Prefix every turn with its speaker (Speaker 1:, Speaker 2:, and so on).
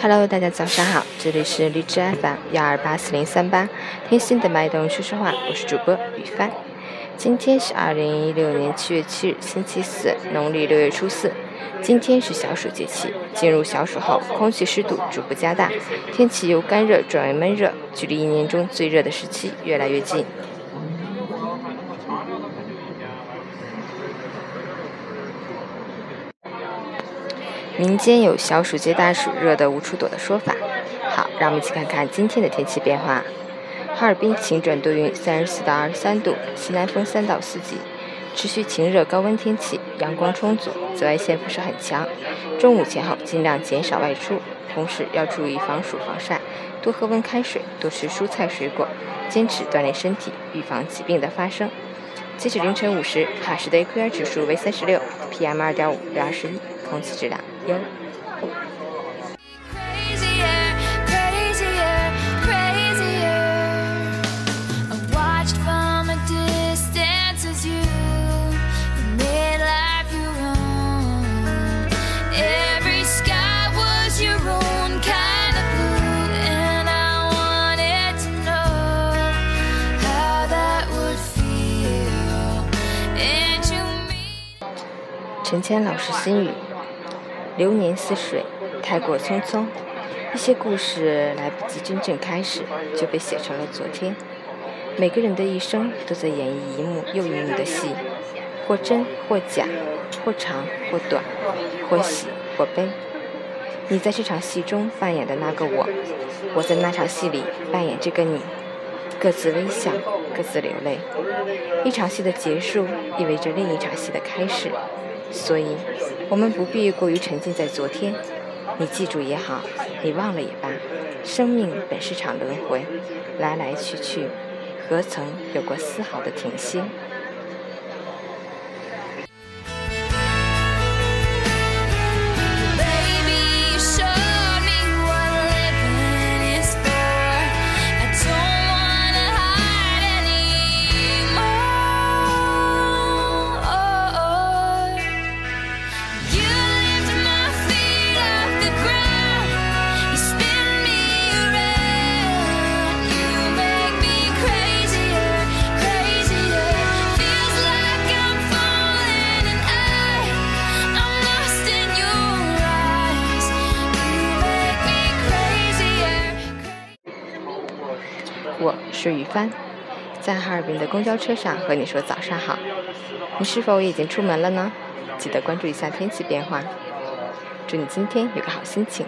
Speaker 1: Hello，大家早上好，这里是荔枝 FM 幺二八四零三八，听心的脉动说说话，我是主播雨帆。今天是二零一六年七月七日，星期四，农历六月初四。今天是小暑节气，进入小暑后，空气湿度逐步加大，天气由干热转为闷热，距离一年中最热的时期越来越近。民间有“小暑接大暑，热得无处躲”的说法。好，让我们一起看看今天的天气变化。哈尔滨晴转多云，三十四到二十三度，西南风三到四级，持续晴热高温天气，阳光充足，紫外线辐射很强。中午前后尽量减少外出，同时要注意防暑防晒，多喝温开水，多吃蔬菜水果，坚持锻炼身体，预防疾病的发生。截止凌晨五时，哈市的 AQI 指数为三十六，PM 二点五为二十一。空气质量优。陈谦老师心语。流年似水，太过匆匆。一些故事来不及真正开始，就被写成了昨天。每个人的一生都在演绎一幕又一幕的戏，或真或假，或长或短，或喜或悲。你在这场戏中扮演的那个我，我在那场戏里扮演这个你，各自微笑，各自流泪。一场戏的结束，意味着另一场戏的开始。所以，我们不必过于沉浸在昨天。你记住也好，你忘了也罢，生命本是场轮回，来来去去，何曾有过丝毫的停歇？我是雨帆，在哈尔滨的公交车上和你说早上好。你是否已经出门了呢？记得关注一下天气变化。祝你今天有个好心情。